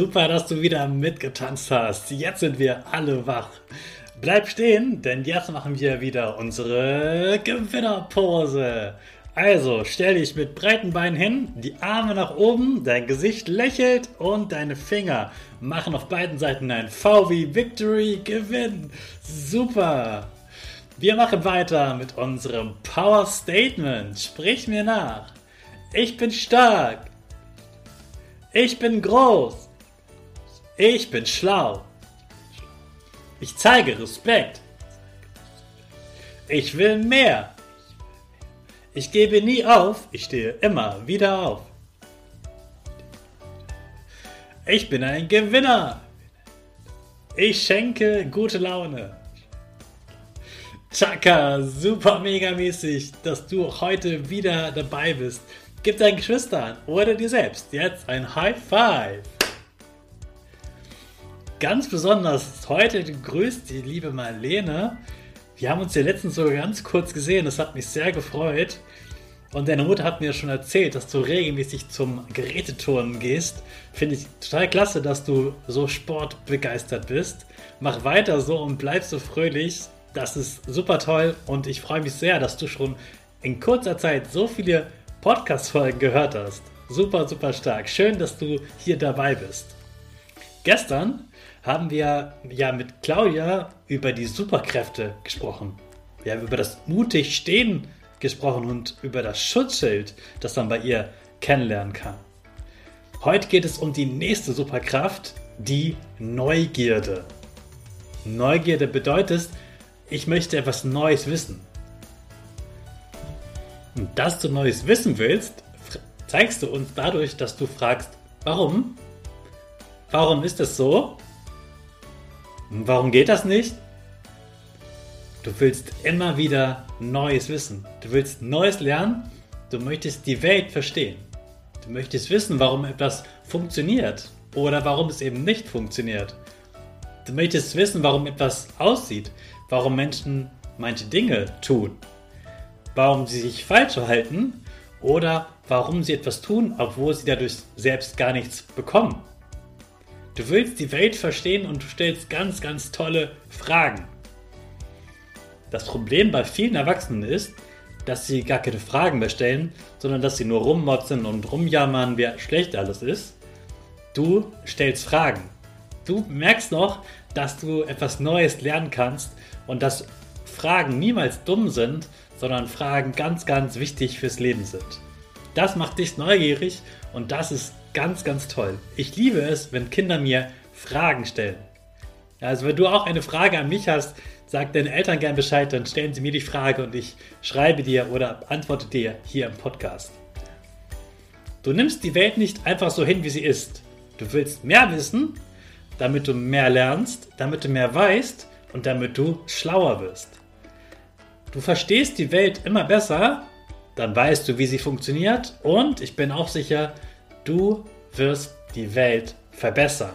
Super, dass du wieder mitgetanzt hast. Jetzt sind wir alle wach. Bleib stehen, denn jetzt machen wir wieder unsere Gewinnerpose. Also stell dich mit breiten Beinen hin, die Arme nach oben, dein Gesicht lächelt und deine Finger machen auf beiden Seiten ein V wie Victory, Gewinn. Super. Wir machen weiter mit unserem Power Statement. Sprich mir nach. Ich bin stark. Ich bin groß. Ich bin schlau. Ich zeige Respekt. Ich will mehr. Ich gebe nie auf, ich stehe immer wieder auf. Ich bin ein Gewinner. Ich schenke gute Laune. Chaka, super mega mäßig, dass du heute wieder dabei bist. Gib deinen Geschwistern oder dir selbst jetzt ein High Five. Ganz besonders heute grüßt die liebe Marlene. Wir haben uns ja letztens sogar ganz kurz gesehen, das hat mich sehr gefreut. Und deine Mutter hat mir schon erzählt, dass du regelmäßig zum Geräteturnen gehst. Finde ich total klasse, dass du so sportbegeistert bist. Mach weiter so und bleib so fröhlich. Das ist super toll und ich freue mich sehr, dass du schon in kurzer Zeit so viele Podcast-Folgen gehört hast. Super, super stark. Schön, dass du hier dabei bist. Gestern haben wir ja mit Claudia über die Superkräfte gesprochen. Wir haben über das mutig Stehen gesprochen und über das Schutzschild, das man bei ihr kennenlernen kann. Heute geht es um die nächste Superkraft, die Neugierde. Neugierde bedeutet, ich möchte etwas Neues wissen. Und dass du Neues wissen willst, zeigst du uns dadurch, dass du fragst, warum? Warum ist das so? Warum geht das nicht? Du willst immer wieder Neues wissen. Du willst Neues lernen. Du möchtest die Welt verstehen. Du möchtest wissen, warum etwas funktioniert oder warum es eben nicht funktioniert. Du möchtest wissen, warum etwas aussieht, warum Menschen manche Dinge tun, warum sie sich falsch verhalten oder warum sie etwas tun, obwohl sie dadurch selbst gar nichts bekommen. Du willst die Welt verstehen und du stellst ganz, ganz tolle Fragen. Das Problem bei vielen Erwachsenen ist, dass sie gar keine Fragen mehr stellen, sondern dass sie nur rummotzen und rumjammern, wer schlecht alles ist. Du stellst Fragen. Du merkst noch, dass du etwas Neues lernen kannst und dass Fragen niemals dumm sind, sondern Fragen ganz, ganz wichtig fürs Leben sind. Das macht dich neugierig und das ist ganz, ganz toll. Ich liebe es, wenn Kinder mir Fragen stellen. Also wenn du auch eine Frage an mich hast, sag deinen Eltern gern Bescheid, dann stellen sie mir die Frage und ich schreibe dir oder antworte dir hier im Podcast. Du nimmst die Welt nicht einfach so hin, wie sie ist. Du willst mehr wissen, damit du mehr lernst, damit du mehr weißt und damit du schlauer wirst. Du verstehst die Welt immer besser, dann weißt du, wie sie funktioniert und ich bin auch sicher, du wirst die Welt verbessern.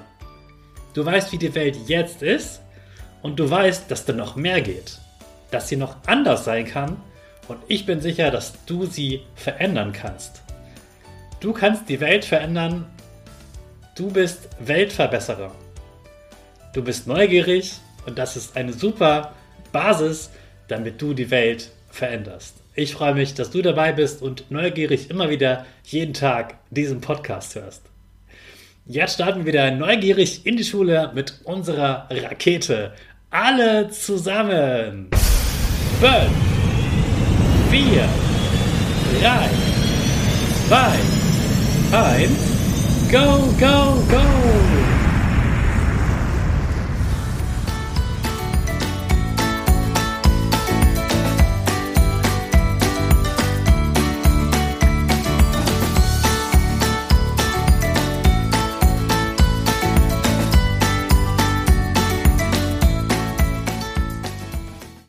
Du weißt, wie die Welt jetzt ist und du weißt, dass da noch mehr geht, dass sie noch anders sein kann und ich bin sicher, dass du sie verändern kannst. Du kannst die Welt verändern, Du bist Weltverbesserer. Du bist neugierig und das ist eine super Basis, damit du die Welt veränderst. Ich freue mich, dass du dabei bist und neugierig immer wieder jeden Tag diesen Podcast hörst. Jetzt starten wir wieder neugierig in die Schule mit unserer Rakete. Alle zusammen. 5, 4, 3, 2, 1, go, go, go!